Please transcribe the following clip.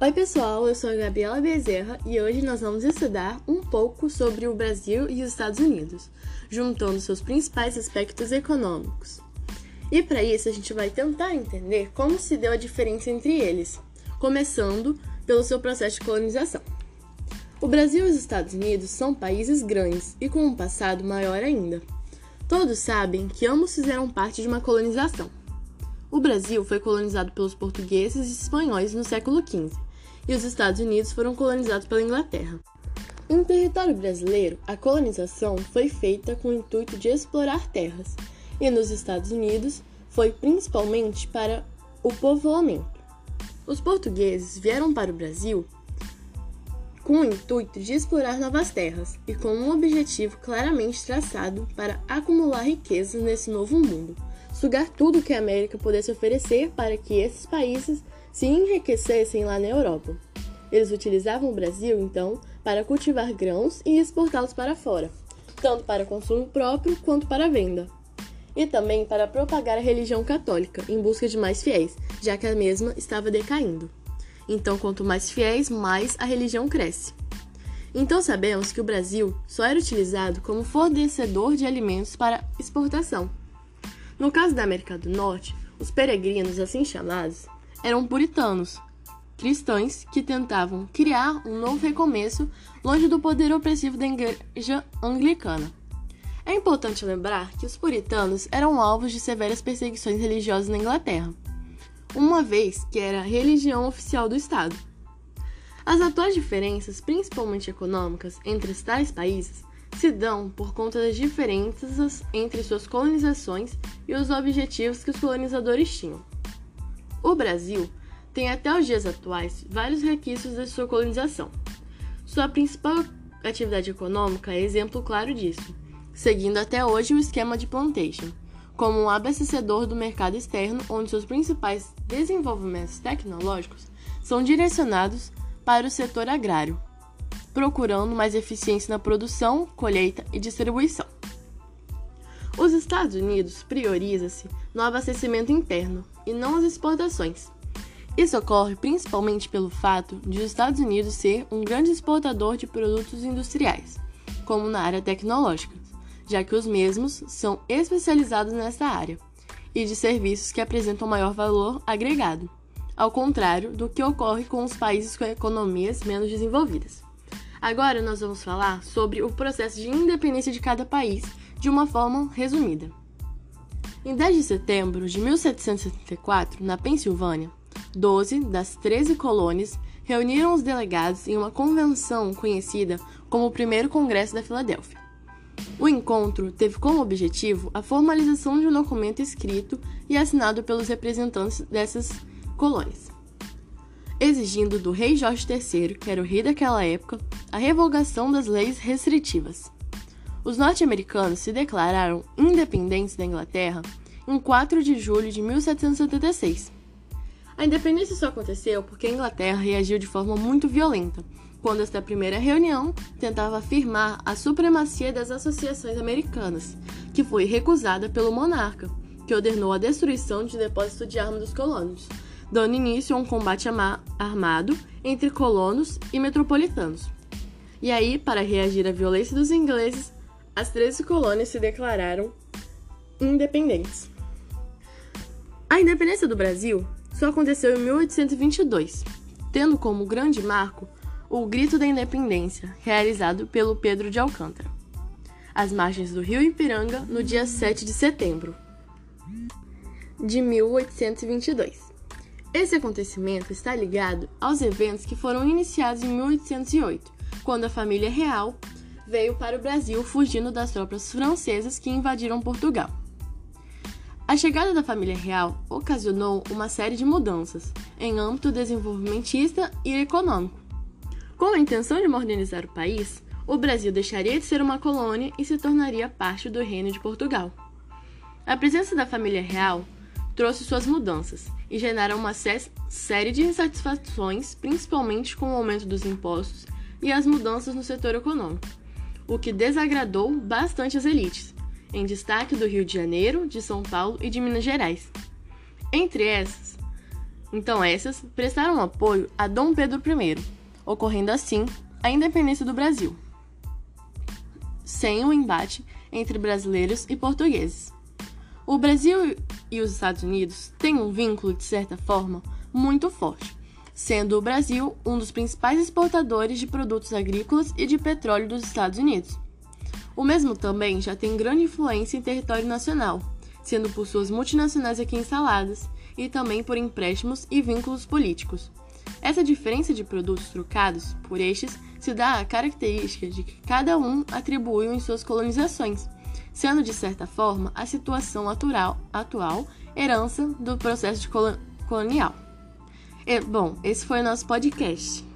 Oi, pessoal, eu sou a Gabriela Bezerra e hoje nós vamos estudar um pouco sobre o Brasil e os Estados Unidos, juntando seus principais aspectos econômicos. E para isso a gente vai tentar entender como se deu a diferença entre eles, começando pelo seu processo de colonização. O Brasil e os Estados Unidos são países grandes e com um passado maior ainda. Todos sabem que ambos fizeram parte de uma colonização. O Brasil foi colonizado pelos portugueses e espanhóis no século XV e os Estados Unidos foram colonizados pela Inglaterra. Em território brasileiro, a colonização foi feita com o intuito de explorar terras, e nos Estados Unidos foi principalmente para o povoamento. Os portugueses vieram para o Brasil com o intuito de explorar novas terras e com um objetivo claramente traçado para acumular riquezas nesse novo mundo, sugar tudo que a América pudesse oferecer para que esses países se enriquecessem lá na Europa. Eles utilizavam o Brasil, então, para cultivar grãos e exportá-los para fora, tanto para consumo próprio quanto para venda. E também para propagar a religião católica, em busca de mais fiéis, já que a mesma estava decaindo. Então, quanto mais fiéis, mais a religião cresce. Então, sabemos que o Brasil só era utilizado como fornecedor de alimentos para exportação. No caso da América do Norte, os peregrinos, assim chamados, eram puritanos, cristãos que tentavam criar um novo recomeço longe do poder opressivo da Igreja Anglicana. É importante lembrar que os puritanos eram alvos de severas perseguições religiosas na Inglaterra, uma vez que era a religião oficial do Estado. As atuais diferenças, principalmente econômicas, entre os tais países se dão por conta das diferenças entre suas colonizações e os objetivos que os colonizadores tinham. O Brasil tem até os dias atuais vários requisitos da sua colonização. Sua principal atividade econômica é exemplo claro disso, seguindo até hoje o esquema de plantation, como um abastecedor do mercado externo onde seus principais desenvolvimentos tecnológicos são direcionados para o setor agrário, procurando mais eficiência na produção, colheita e distribuição. Os Estados Unidos prioriza-se no abastecimento interno e não as exportações. Isso ocorre principalmente pelo fato de os Estados Unidos ser um grande exportador de produtos industriais, como na área tecnológica, já que os mesmos são especializados nessa área, e de serviços que apresentam maior valor agregado, ao contrário do que ocorre com os países com economias menos desenvolvidas. Agora nós vamos falar sobre o processo de independência de cada país de uma forma resumida. Em 10 de setembro de 1774, na Pensilvânia, 12 das 13 colônias reuniram os delegados em uma convenção conhecida como o Primeiro Congresso da Filadélfia. O encontro teve como objetivo a formalização de um documento escrito e assinado pelos representantes dessas colônias, exigindo do rei Jorge III, que era o rei daquela época, a revogação das leis restritivas. Os norte-americanos se declararam independentes da Inglaterra em 4 de julho de 1776. A independência só aconteceu porque a Inglaterra reagiu de forma muito violenta, quando esta primeira reunião tentava afirmar a supremacia das associações americanas, que foi recusada pelo monarca, que ordenou a destruição de depósito de armas dos colonos, dando início a um combate armado entre colonos e metropolitanos. E aí, para reagir à violência dos ingleses, as 13 colônias se declararam independentes. A independência do Brasil só aconteceu em 1822, tendo como grande marco o Grito da Independência, realizado pelo Pedro de Alcântara, às margens do rio Ipiranga, no dia 7 de setembro de 1822. Esse acontecimento está ligado aos eventos que foram iniciados em 1808, quando a família real veio para o Brasil fugindo das tropas francesas que invadiram Portugal. A chegada da família real ocasionou uma série de mudanças em âmbito desenvolvimentista e econômico. Com a intenção de modernizar o país, o Brasil deixaria de ser uma colônia e se tornaria parte do Reino de Portugal. A presença da família real trouxe suas mudanças e geraram uma série de insatisfações, principalmente com o aumento dos impostos e as mudanças no setor econômico o que desagradou bastante as elites, em destaque do Rio de Janeiro, de São Paulo e de Minas Gerais. Entre essas, Então essas prestaram apoio a Dom Pedro I, ocorrendo assim a independência do Brasil, sem o embate entre brasileiros e portugueses. O Brasil e os Estados Unidos têm um vínculo, de certa forma, muito forte, sendo o Brasil um dos principais exportadores de produtos agrícolas e de petróleo dos Estados Unidos. O mesmo também já tem grande influência em território nacional, sendo por suas multinacionais aqui instaladas e também por empréstimos e vínculos políticos. Essa diferença de produtos trocados por estes se dá à característica de que cada um atribuiu em suas colonizações, sendo de certa forma a situação atual, atual herança do processo colonial. E, bom, esse foi o nosso podcast.